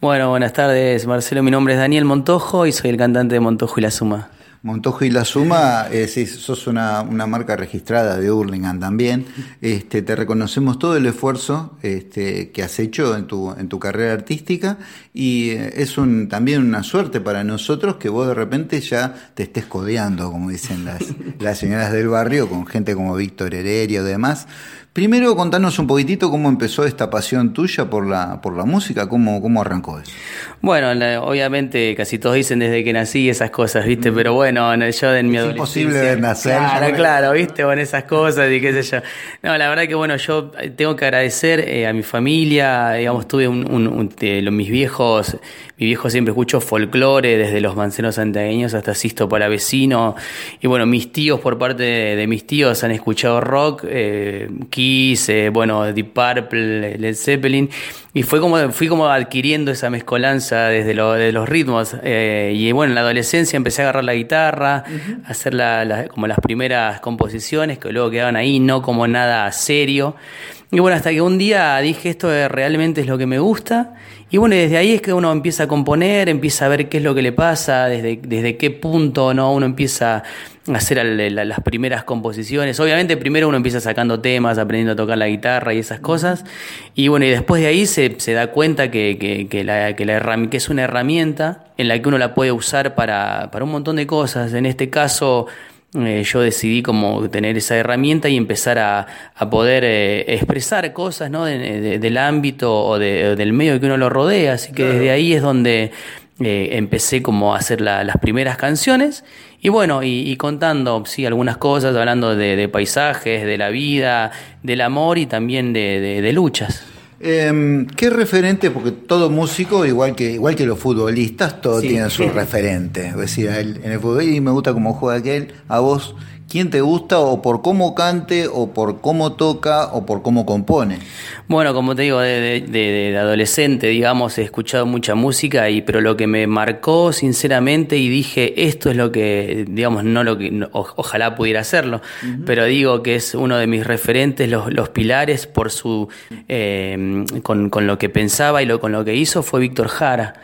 Bueno, buenas tardes, Marcelo. Mi nombre es Daniel Montojo y soy el cantante de Montojo y la Suma. Montojo y la Suma, eh, sos una, marca registrada de Hurlingham también. Este, te reconocemos todo el esfuerzo este, que has hecho en tu, en tu carrera artística y eh, es un, también una suerte para nosotros que vos de repente ya te estés codeando, como dicen las, las señoras del barrio, con gente como Víctor Heredia o demás. Primero contanos un poquitito cómo empezó esta pasión tuya por la, por la música, cómo, cómo arrancó eso. Bueno, obviamente casi todos dicen desde que nací esas cosas, ¿viste? Pero bueno, yo en mi es imposible nacer. Claro, claro, ¿viste? Con esas cosas y qué sé yo. No, la verdad que bueno, yo tengo que agradecer eh, a mi familia, digamos, tuve un, un, mis viejos, mi viejo siempre escuchó folclore, desde los mancenos santagueños hasta Sisto Palavecino, y bueno, mis tíos, por parte de, mis tíos, han escuchado rock, eh, Kiss, eh, bueno, Deep Purple, Led Zeppelin, y fue como, fui como adquiriendo esa mezcolanza desde de los ritmos. Eh, y bueno, en la adolescencia empecé a agarrar la guitarra, a hacer como las primeras composiciones que luego quedaban ahí, no como nada serio. Y bueno, hasta que un día dije esto realmente es lo que me gusta. Y bueno, desde ahí es que uno empieza a componer, empieza a ver qué es lo que le pasa, desde, desde qué punto ¿no? uno empieza hacer las primeras composiciones. Obviamente primero uno empieza sacando temas, aprendiendo a tocar la guitarra y esas cosas. Y bueno, y después de ahí se, se da cuenta que, que, que, la que es una herramienta en la que uno la puede usar para, para un montón de cosas. En este caso... Eh, yo decidí como tener esa herramienta y empezar a, a poder eh, expresar cosas ¿no? del ámbito o del medio que uno lo rodea. Así que desde ahí es donde eh, empecé como a hacer las primeras canciones y bueno, y, contando sí, algunas cosas, hablando de, paisajes, de la vida, del amor y también de, luchas. Em, ¿Qué referente? Porque todo músico, igual que, igual que los futbolistas, todos tienen su referente. Es decir, en el fútbol y me gusta cómo juega aquel, a vos, ¿quién te gusta o por cómo cante o por cómo toca o por cómo compone? Bueno, como te digo, de, adolescente, digamos, he escuchado mucha música, y pero lo que me marcó sinceramente y dije, esto es lo que, digamos, no lo que, ojalá pudiera hacerlo, pero digo que es uno de mis referentes, los, los pilares por su, eh, con, con, lo que pensaba y lo, con lo que hizo fue Víctor Jara.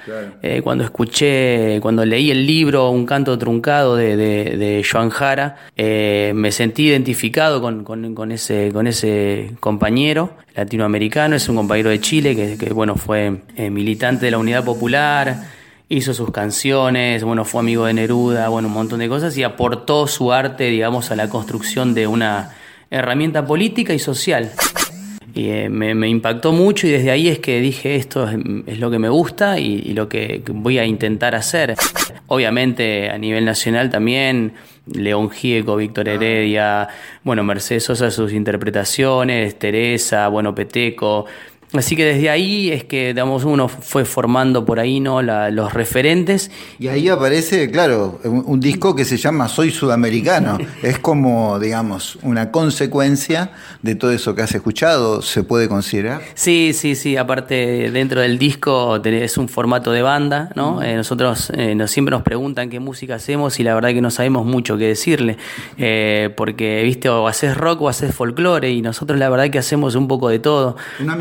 Eh, cuando escuché, cuando leí el libro Un canto truncado de, de Joan Jara, eh, me sentí identificado con, con, ese, con ese compañero latinoamericano americano, es un compañero de Chile que, bueno, fue eh, militante de la Unidad Popular, hizo sus canciones, bueno, fue amigo de Neruda, bueno, un montón de cosas y aportó su arte, digamos, a la construcción de una herramienta política y social. Y eh, me, impactó mucho y desde ahí es que dije esto es, lo que me gusta y, lo que voy a intentar hacer. Obviamente a nivel nacional también, León Gieco, Víctor Heredia, bueno, Mercedes Sosa sus interpretaciones, Teresa, bueno, Peteco, Así que desde ahí es que, digamos, uno fue formando por ahí, ¿no? los referentes. Y ahí aparece, claro, un, disco que se llama Soy Sudamericano. es como, digamos, una consecuencia de todo eso que has escuchado, ¿se puede considerar? Sí, sí, sí. Aparte, dentro del disco es un formato de banda, ¿no? Eh, nosotros eh, nos, siempre nos preguntan qué música hacemos y la verdad que no sabemos mucho qué decirle. Eh, porque, viste, o haces rock o haces folclore y nosotros la verdad que hacemos un poco de todo. Una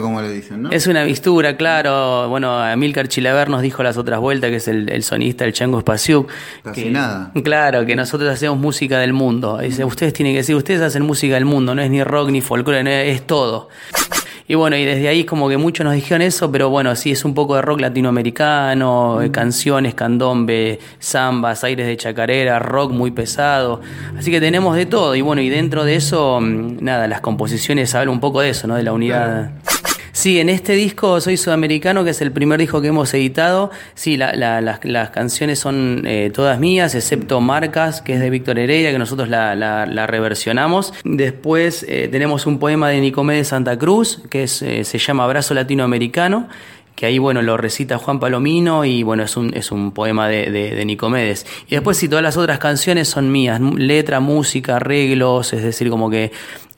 como le dicen, ¿no? Es una mistura, claro. Bueno, Amilcar Chilaver nos dijo las otras vueltas, que es el, sonista, el Chango Spasiuk. Casi nada. Claro, que nosotros hacemos música del mundo. Dice, ustedes tienen que decir, ustedes hacen música del mundo, no es ni rock ni folclore, es todo. Y bueno, y desde ahí como que muchos nos dijeron eso, pero bueno, sí, es un poco de rock latinoamericano, mm. canciones, candombe, zambas, aires de chacarera, rock muy pesado. Así que tenemos de todo. Y bueno, y dentro de eso, mm, nada, las composiciones hablan un poco de eso, ¿no? De la unidad. Sí, en este disco Soy Sudamericano, que es el primer disco que hemos editado, sí, las, canciones son eh, todas mías, excepto Marcas, que es de Víctor Heredia, que nosotros la, reversionamos. Después eh, tenemos un poema de Nicomé de Santa Cruz, que es, eh, se llama Abrazo Latinoamericano que ahí, bueno, lo recita Juan Palomino y, bueno, es un, es un poema de, de, Nicomedes. Y después, si todas las otras canciones son mías, letra, música, arreglos, es decir, como que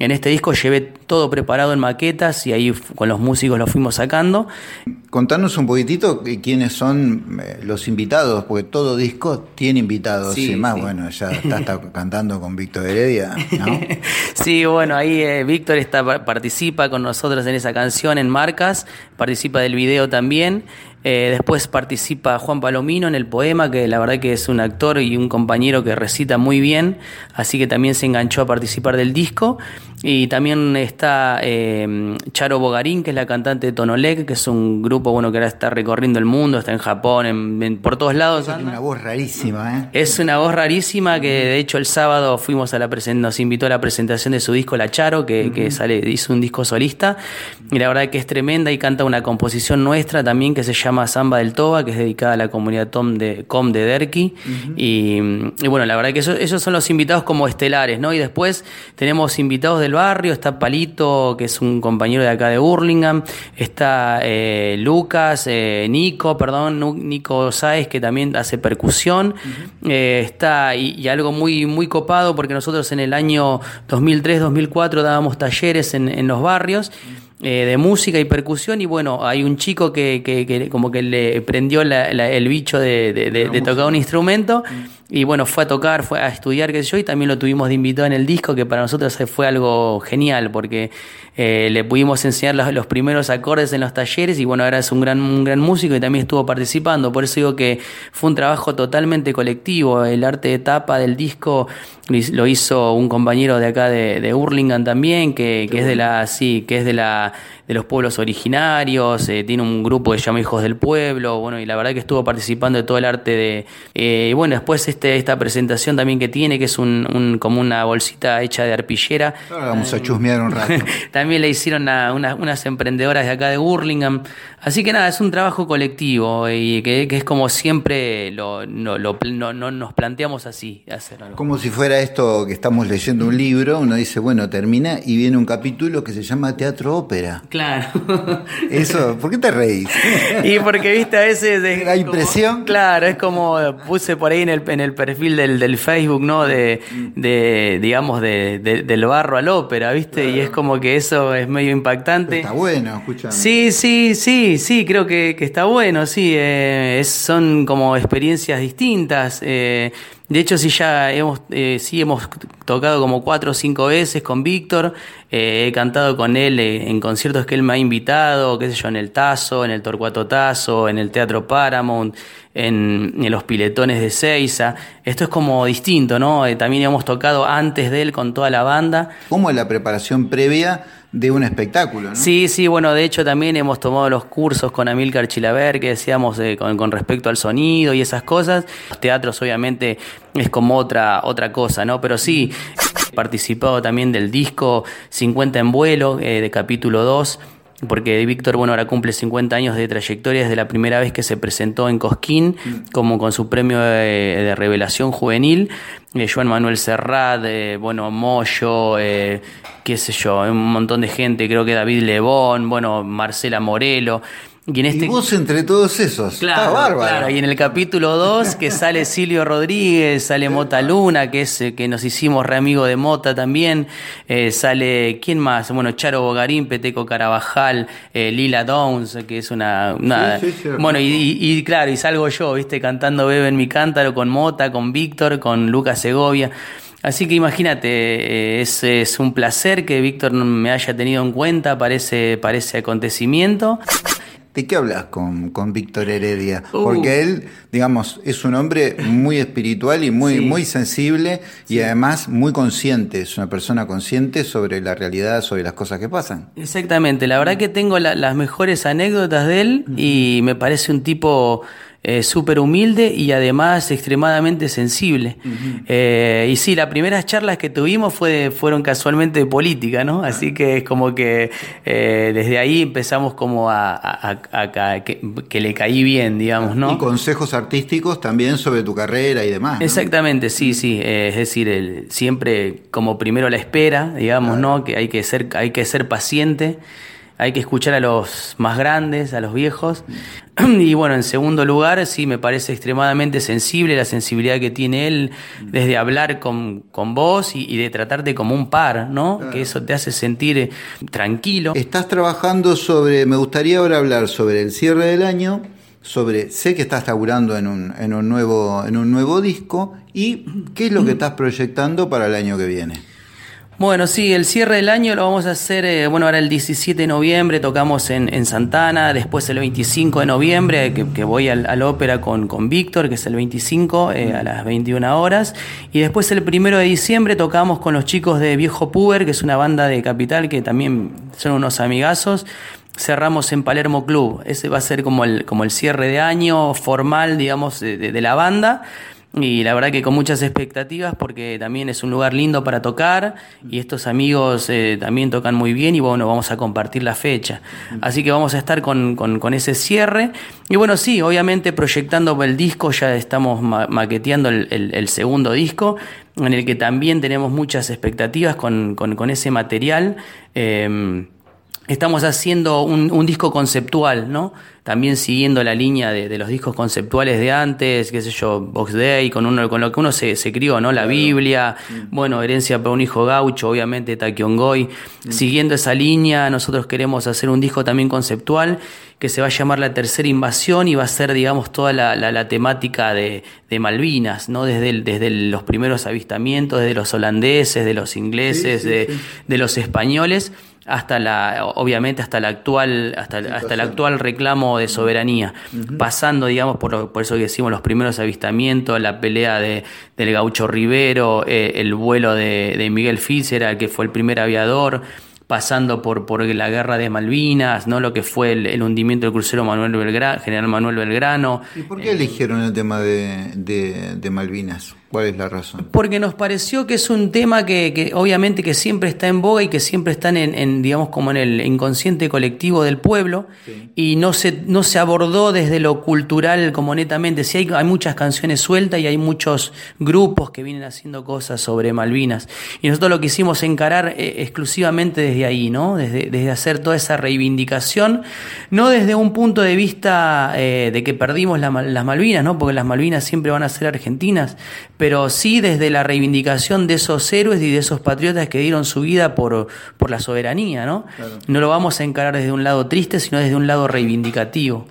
en este disco llevé todo preparado en maquetas y ahí con los músicos lo fuimos sacando. Contanos un poquitito quiénes son eh, los invitados, porque todo disco tiene invitados. y más, bueno, ya está, cantando con Víctor Heredia, ¿no? sí, bueno, ahí eh, Víctor está, participa con nosotros en esa canción en Marcas, participa del video también. Eh, después participa Juan Palomino en el poema, que la verdad que es un actor y un compañero que recita muy bien, así que también se enganchó a participar del disco. Y también está eh, Charo Bogarín, que es la cantante de Tonolec, que es un grupo bueno que ahora está recorriendo el mundo, está en Japón, en, por todos lados. Es una voz rarísima, ¿eh? Es una voz rarísima que de hecho el sábado fuimos a la nos invitó a la presentación de su disco La Charo, que, que sale, hizo un disco solista, y la verdad que es tremenda y canta una composición nuestra también que se llama Samba del Toba, que es dedicada a la comunidad Tom de, Com de Derki. y, bueno, la verdad que esos son los invitados como estelares, ¿no? Y después tenemos invitados del barrio, está Palito, que es un compañero de acá de Burlingame, está eh, Lucas, eh, Nico, perdón, Nico Sáez, que también hace percusión, eh, está y, algo muy, muy copado, porque nosotros en el año 2003-2004 dábamos talleres en, en los barrios. Eh, de música y percusión y bueno, hay un chico que, que, como que le prendió el bicho de, de, tocar un instrumento y bueno, fue a tocar, fue a estudiar, qué sé yo, y también lo tuvimos de invitado en el disco, que para nosotros fue algo genial porque eh, le pudimos enseñar los, primeros acordes en los talleres y bueno, ahora es un gran, un gran músico y también estuvo participando, por eso digo que fue un trabajo totalmente colectivo, el arte de tapa del disco lo hizo un compañero de acá de, de Hurlingham también, que, que es de la, sí, que es de la de los pueblos originarios, eh, tiene un grupo que se llama Hijos del Pueblo, bueno, y la verdad que estuvo participando de todo el arte de... Eh, y bueno, después este, esta presentación también que tiene, que es un, como una bolsita hecha de arpillera. vamos a chusmear un rato. también le hicieron a unas emprendedoras de acá de Burlingame. Así que nada, es un trabajo colectivo y que, es como siempre lo, no, nos planteamos así. Como si fuera esto que estamos leyendo un libro, uno dice, bueno, termina y viene un capítulo que se llama Teatro Ópera. Claro. Eso, ¿por qué te reís? Y porque, viste, a veces... ¿La impresión? claro, es como puse por ahí en el, en el perfil del, del Facebook, ¿no? De, de digamos, de, del barro al ópera, ¿viste? Y es como que eso es medio impactante. está bueno, escuchando. Sí, sí, sí, sí, creo que, que está bueno, sí. Eh, son como experiencias distintas. Eh, de hecho, sí ya hemos, eh, sí hemos tocado como cuatro o cinco veces con Víctor. Eh, he cantado con él eh, en conciertos que él me ha invitado, qué sé yo, en el Tazo, en el Torcuato Tazo, en el Teatro Paramount, en, los Piletones de Seiza. Esto es como distinto, ¿no? también hemos tocado antes de él con toda la banda. ¿Cómo es la preparación previa? De un espectáculo. ¿no? Sí, sí, bueno, de hecho también hemos tomado los cursos con Amilcar Chilaver, que decíamos eh, con, respecto al sonido y esas cosas. Los teatros obviamente es como otra, otra cosa, ¿no? Pero sí, he participado también del disco 50 en vuelo, eh, de capítulo 2 porque Víctor, bueno, ahora cumple 50 años de trayectoria desde la primera vez que se presentó en Cosquín, como con su premio de, revelación juvenil. Eh, Joan Manuel Serrat, eh, bueno, Moyo, eh, qué sé yo, un montón de gente, creo que David Lebón, bueno, Marcela Morelo. Y, en este... vos entre todos esos. Claro, bárbaro. Y en el capítulo 2, que sale Silvio Rodríguez, sale Mota Luna, que es eh, que nos hicimos re amigo de Mota también. Eh, sale, ¿quién más? Bueno, Charo Bogarín, Peteco Carabajal, eh, Lila Downs, que es una. bueno, y, claro, y salgo yo, ¿viste? Cantando Bebe en mi cántaro con Mota, con Víctor, con Lucas Segovia. Así que imagínate, es, es, un placer que Víctor me haya tenido en cuenta para ese, para ese acontecimiento. ¿De qué hablas con, con Víctor Heredia? Uh. Porque él, digamos, es un hombre muy espiritual y muy, muy sensible y además muy consciente, es una persona consciente sobre la realidad, sobre las cosas que pasan. Exactamente, la verdad que tengo las mejores anécdotas de él y me parece un tipo eh, súper humilde y además extremadamente sensible. Eh, y sí, las primeras charlas que tuvimos fue, fueron casualmente de política, ¿no? Así que es como que eh, desde ahí empezamos como a, que, le caí bien, digamos, ¿no? Y consejos artísticos también sobre tu carrera y demás. Exactamente, sí, sí. es decir, el, siempre como primero la espera, digamos, ¿no? Que hay que ser, hay que ser paciente. Hay que escuchar a los más grandes, a los viejos. Y bueno, en segundo lugar, sí, me parece extremadamente sensible la sensibilidad que tiene él desde hablar con, con vos y, de tratarte como un par, ¿no? Que eso te hace sentir eh, tranquilo. Estás trabajando sobre, me gustaría ahora hablar sobre el cierre del año, sobre, sé que estás laburando en un, en un, nuevo, en un nuevo disco y qué es lo que estás proyectando para el año que viene. Bueno, sí, el cierre del año lo vamos a hacer, eh, bueno, ahora el 17 de noviembre tocamos en, en Santana, después el 25 de noviembre, que, voy al, ópera con, con Víctor, que es el 25 eh, a las 21 horas, y después el primero de diciembre tocamos con los chicos de Viejo Puber, que es una banda de Capital que también son unos amigazos, cerramos en Palermo Club. Ese va a ser como el, como el cierre de año formal, digamos, de la banda y la verdad que con muchas expectativas porque también es un lugar lindo para tocar y estos amigos eh, también tocan muy bien y bueno, vamos a compartir la fecha. Así que vamos a estar con, con, ese cierre. Y bueno, sí, obviamente proyectando el disco, ya estamos maqueteando el, el, segundo disco en el que también tenemos muchas expectativas con, con ese material. Eh, estamos haciendo un, un, disco conceptual, ¿no? También siguiendo la línea de, de, los discos conceptuales de antes, qué sé yo, Box Day, con, uno, con lo que uno se, se crió, ¿no? La Biblia, mm. bueno, Herencia para un hijo gaucho, obviamente Taquiongoy. Mm. Siguiendo esa línea, nosotros queremos hacer un disco también conceptual que se va a llamar La Tercera Invasión y va a ser, digamos, toda la, la, temática de, de, Malvinas, ¿no? Desde, desde los primeros avistamientos, desde los holandeses, de los ingleses, de, de los españoles hasta la obviamente hasta la actual hasta, hasta el actual reclamo de soberanía pasando digamos por, por eso que decimos los primeros avistamientos la pelea de, del gaucho Rivero eh, el vuelo de, de Miguel Fischer que fue el primer aviador pasando por, por la guerra de Malvinas, ¿no? lo que fue el, hundimiento del crucero Manuel Belgrano, general Manuel Belgrano. ¿Y por qué eligieron el tema de, de, de Malvinas? ¿Cuál es la razón? Porque nos pareció que es un tema que, que obviamente que siempre está en boga y que siempre está en, en digamos, como en el inconsciente colectivo del pueblo y no se, no se abordó desde lo cultural como netamente. Sí hay, hay muchas canciones sueltas y hay muchos grupos que vienen haciendo cosas sobre Malvinas. Y nosotros lo quisimos encarar eh, exclusivamente desde ahí, ¿no? Desde, desde hacer toda esa reivindicación, no desde un punto de vista eh, de que perdimos las Malvinas, ¿no? Porque las Malvinas siempre van a ser argentinas pero sí desde la reivindicación de esos héroes y de esos patriotas que dieron su vida por, por la soberanía, ¿no? No lo vamos a encarar desde un lado triste, sino desde un lado reivindicativo.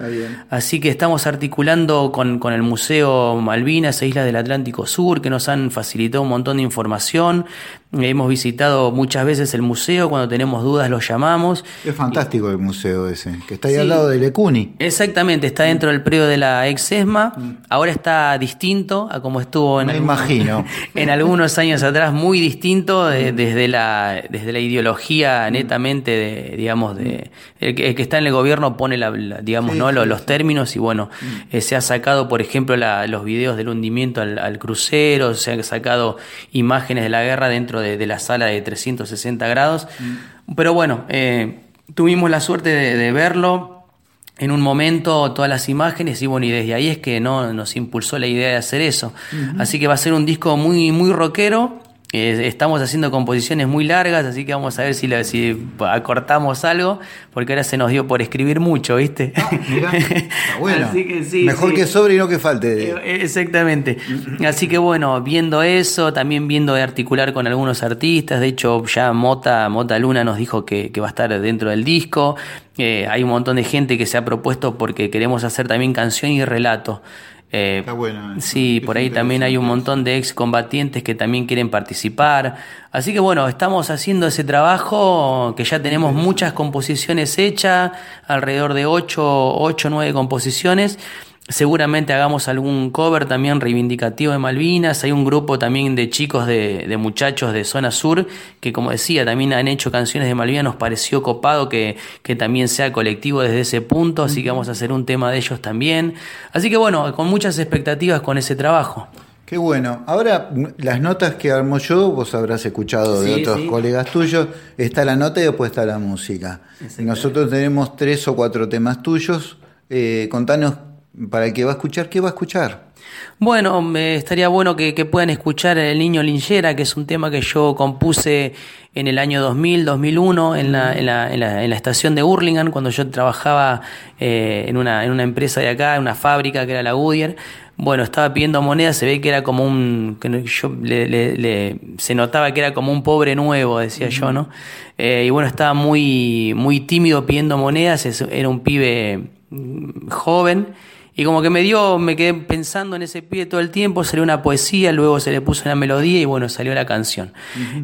Así que estamos articulando con, con el Museo Malvinas e Islas del Atlántico Sur, que nos han facilitado un montón de información, Hemos visitado muchas veces el museo, cuando tenemos dudas lo llamamos. Es fantástico el museo ese, que está ahí al lado del Ecuni. Exactamente, está dentro del predio de la ex ESMA. Mm. Ahora está distinto a como estuvo en, imagino. en algunos años atrás, muy distinto desde, la, desde la ideología mm. netamente, de, digamos, de el que, está en el gobierno pone, la, digamos, ¿no? los, términos y bueno, mm. eh, se ha sacado, por ejemplo, los videos del hundimiento al, al crucero, se han sacado imágenes de la guerra dentro de, la sala de 360 grados. Mm. Pero bueno, eh, tuvimos la suerte de, verlo en un momento, todas las imágenes, y bueno, y desde ahí es que no nos impulsó la idea de hacer eso. Así que va a ser un disco muy, muy rockero, estamos haciendo composiciones muy largas, así que vamos a ver si, si acortamos algo, porque ahora se nos dio por escribir mucho, ¿viste? Ah, bueno. Mejor que sobre y no que falte. Eh, exactamente. Así que bueno, viendo eso, también viendo de articular con algunos artistas, de hecho ya Mota, Mota Luna nos dijo que, va a estar dentro del disco, eh, hay un montón de gente que se ha propuesto porque queremos hacer también canción y relato. Eh, Está bueno. Sí, por ahí también hay un montón de excombatientes que también quieren participar. Así que bueno, estamos haciendo ese trabajo que ya tenemos muchas composiciones hechas, alrededor de 8 o 9 composiciones. Seguramente hagamos algún cover también reivindicativo de Malvinas. Hay un grupo también de chicos, de, de, muchachos de zona sur, que como decía, también han hecho canciones de Malvinas. Nos pareció copado que, que también sea colectivo desde ese punto, así que vamos a hacer un tema de ellos también. Así que bueno, con muchas expectativas con ese trabajo. Qué bueno. Ahora, las notas que armo yo, vos habrás escuchado de otros colegas tuyos, está la nota y después está la música. Nosotros tenemos tres o cuatro temas tuyos. Eh, contanos para el que va a escuchar, ¿qué va a escuchar? Bueno, me estaría bueno que, puedan escuchar El Niño Linchera, que es un tema que yo compuse en el año 2000, 2001, en la, en la, en la, en la estación de Hurlingham, cuando yo trabajaba eh, en, una, en una empresa de acá, en una fábrica que era la Goodyear. Bueno, estaba pidiendo monedas, se ve que era como un. Que yo le, se notaba que era como un pobre nuevo, decía yo, ¿no? Eh, y bueno, estaba muy, muy tímido pidiendo monedas, era un pibe mm, joven y como que me dio, me quedé pensando en ese pie todo el tiempo, salió una poesía, luego se le puso una melodía y bueno, salió la canción.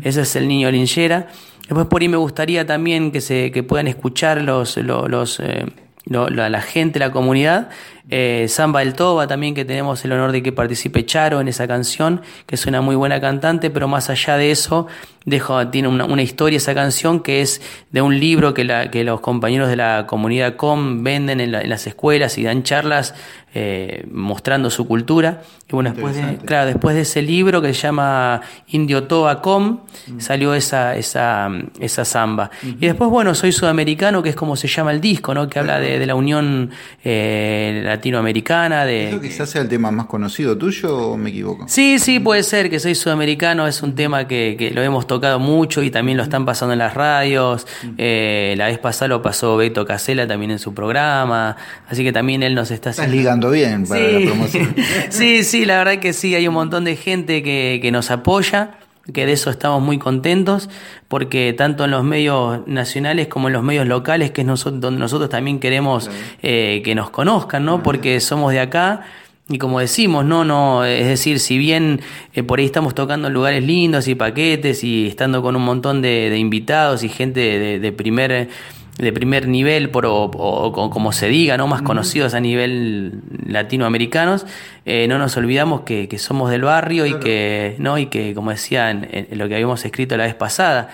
Ese es el niño linchera. Después por ahí me gustaría también que se que puedan escuchar los, los, eh, la, gente, la comunidad. Eh, Samba del Toba también, que tenemos el honor de que participe Charo en esa canción, que es una muy buena cantante, pero más allá de eso, dejo, tiene una, historia esa canción que es de un libro que, la, que los compañeros de la comunidad COM venden en, las escuelas y dan charlas eh, mostrando su cultura. Y bueno, después de, claro, después de ese libro que se llama Indio Toba Com, mm. salió esa, esa, esa samba. Y después, bueno, Soy Sudamericano, que es como se llama el disco, ¿no? Que habla de, la unión eh, latinoamericana. De, ¿Eso quizás sea el tema más conocido tuyo o me equivoco? Sí, sí, puede ser que Soy Sudamericano, es un tema que, que lo hemos tocado mucho y también lo están pasando en las radios. Eh, la vez pasada lo pasó Beto Casela también en su programa. Así que también él nos está haciendo. ligando bien para la promoción. sí, sí, la verdad que sí, hay un montón de gente que, que nos apoya que de eso estamos muy contentos, porque tanto en los medios nacionales como en los medios locales, que es nosotros, donde nosotros también queremos eh, que nos conozcan, ¿no? Porque somos de acá y como decimos, no, no, es decir, si bien eh, por ahí estamos tocando lugares lindos y paquetes y estando con un montón de, invitados y gente de, de primer de primer nivel, por, o, como se diga, ¿no? más conocidos a nivel latinoamericanos, eh, no nos olvidamos que, somos del barrio y que, ¿no? y que, como decía en, lo que habíamos escrito la vez pasada,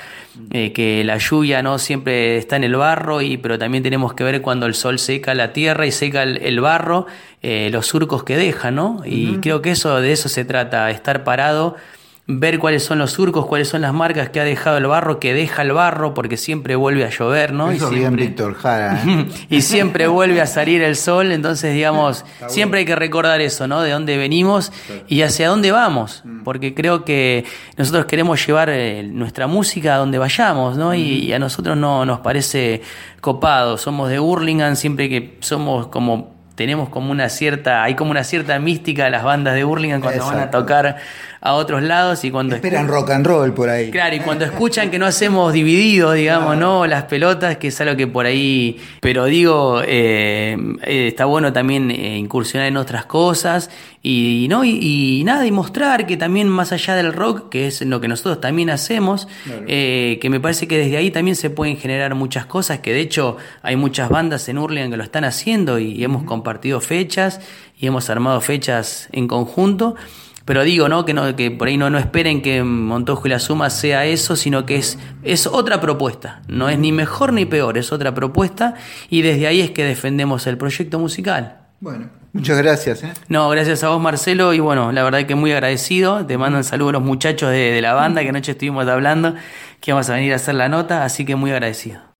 eh, que la lluvia no siempre está en el barro, y, pero también tenemos que ver cuando el sol seca la tierra y seca el, barro, eh, los surcos que deja, ¿no? Y creo que eso, de eso se trata, estar parado ver cuáles son los surcos, cuáles son las marcas que ha dejado el barro, que deja el barro, porque siempre vuelve a llover, ¿no? y siempre, Víctor Jara. ¿eh? y siempre vuelve a salir el sol, entonces, digamos, siempre hay que recordar eso, ¿no? De dónde venimos y hacia dónde vamos, mm. porque creo que nosotros queremos llevar eh, nuestra música a donde vayamos, ¿no? Y, mm. a nosotros no nos parece copado, somos de Hurlingham, siempre que somos como tenemos como una cierta, hay como una cierta mística de las bandas de Hurlingham cuando van a tocar a otros lados y cuando esperan rock and roll por ahí. Claro, y cuando escuchan que no hacemos divididos, digamos, ¿no? Las pelotas, que es algo que por ahí, pero digo, eh, eh, está bueno también eh, incursionar en otras cosas y, no y, nada, y mostrar que también más allá del rock, que es lo que nosotros también hacemos, que me parece que desde ahí también se pueden generar muchas cosas, que de hecho hay muchas bandas en Hurlingham que lo están haciendo y hemos compartido fechas y hemos armado fechas en conjunto. Pero digo, ¿no? Que, no, que por ahí no, no esperen que Montojo y la Suma sea eso, sino que es, es otra propuesta. No es ni mejor ni peor, es otra propuesta y desde ahí es que defendemos el proyecto musical. Bueno, muchas gracias. ¿eh? No, gracias a vos Marcelo y bueno, la verdad que muy agradecido. Te mandan saludos los muchachos de, de la banda que anoche estuvimos hablando, que vamos a venir a hacer la nota, así que muy agradecido.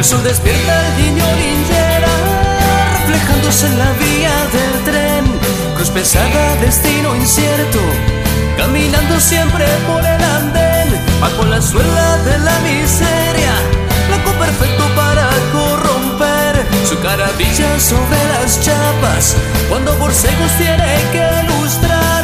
El sol despierta al niño linchera, reflejándose en la vía del tren. Cruz pesada, destino incierto, caminando siempre por el andén, bajo la suela de la miseria, blanco perfecto para corromper. Su cara brilla sobre las chapas, cuando por secos tiene que lustrar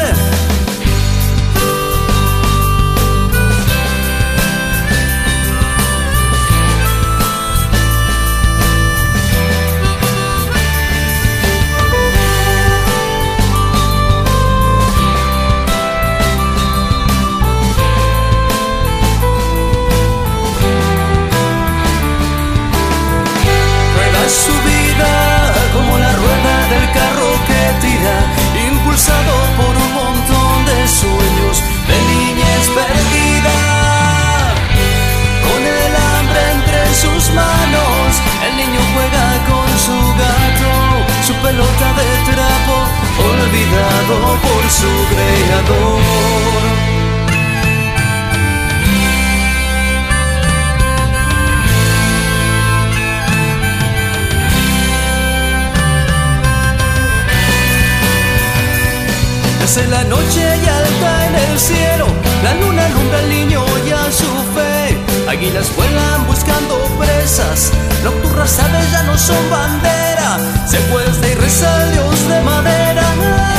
su creador. Hace la noche y alta en el cielo, la luna alumbra al niño y a su fe. Águilas vuelan buscando presas, nocturnas aves ya no son bandera, se puede y reza Dios de madera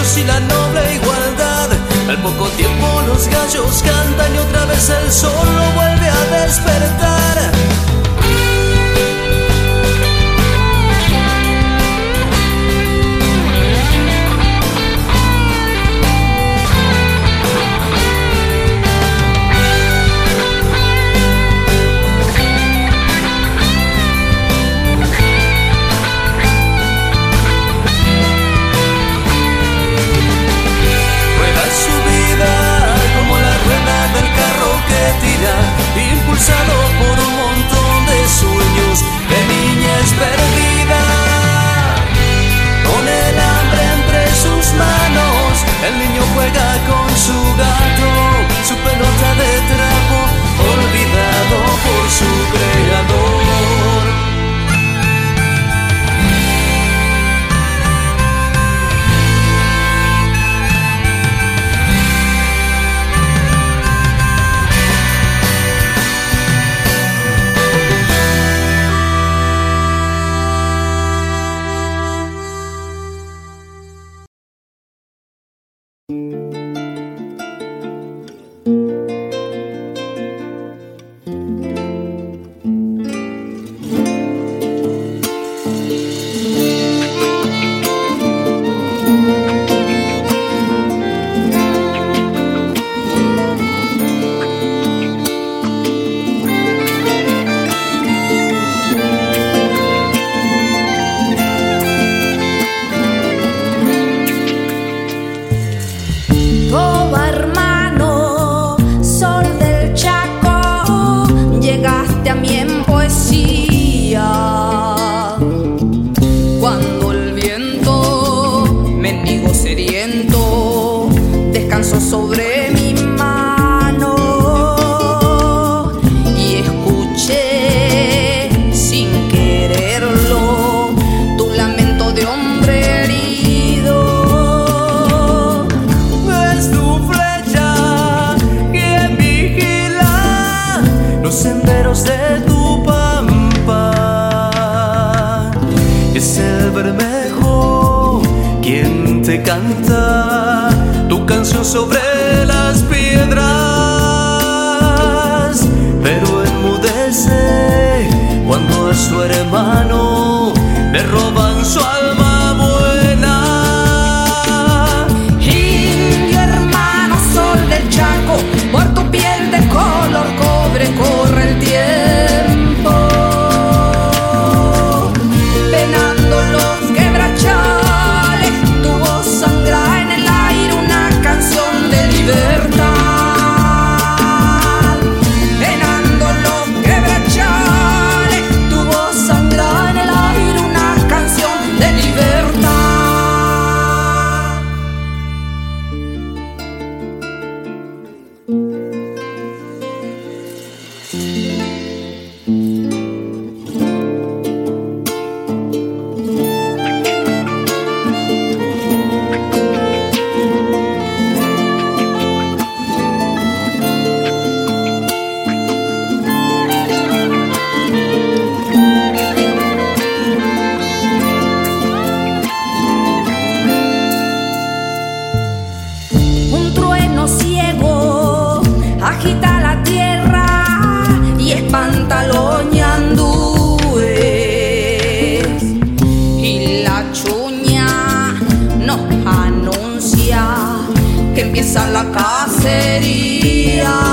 y la noble igualdad. Al poco tiempo los gallos cantan y otra vez el sol lo vuelve a despertar. canta tu canción sobre las piedras, pero enmudece cuando suena empieza la cacería.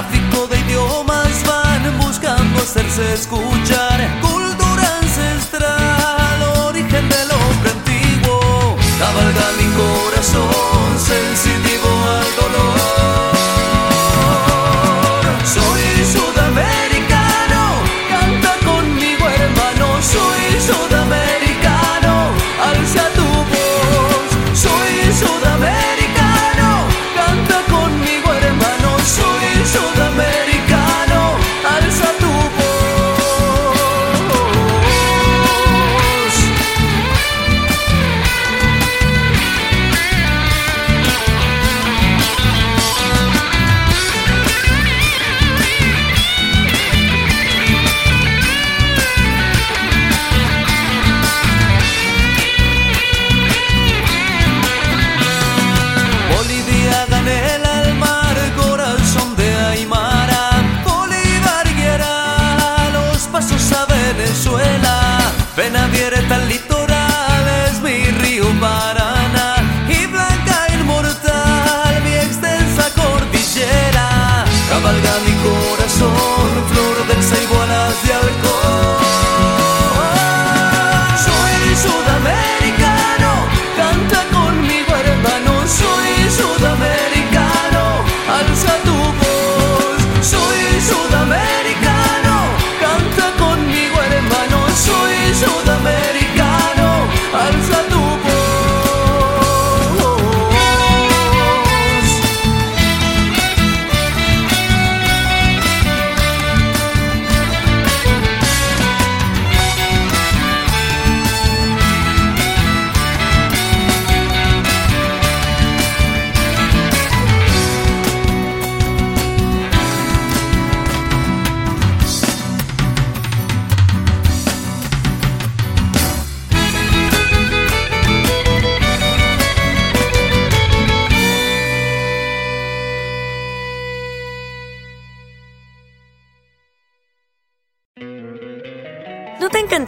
tráfico de idiomas van buscando hacerse escuchar. Ven a ver el litoral, es mi río Paraná y blanca inmortal, mi extensa cordillera. Cabalga mi corazón, flor del ceibo alas de alcohol.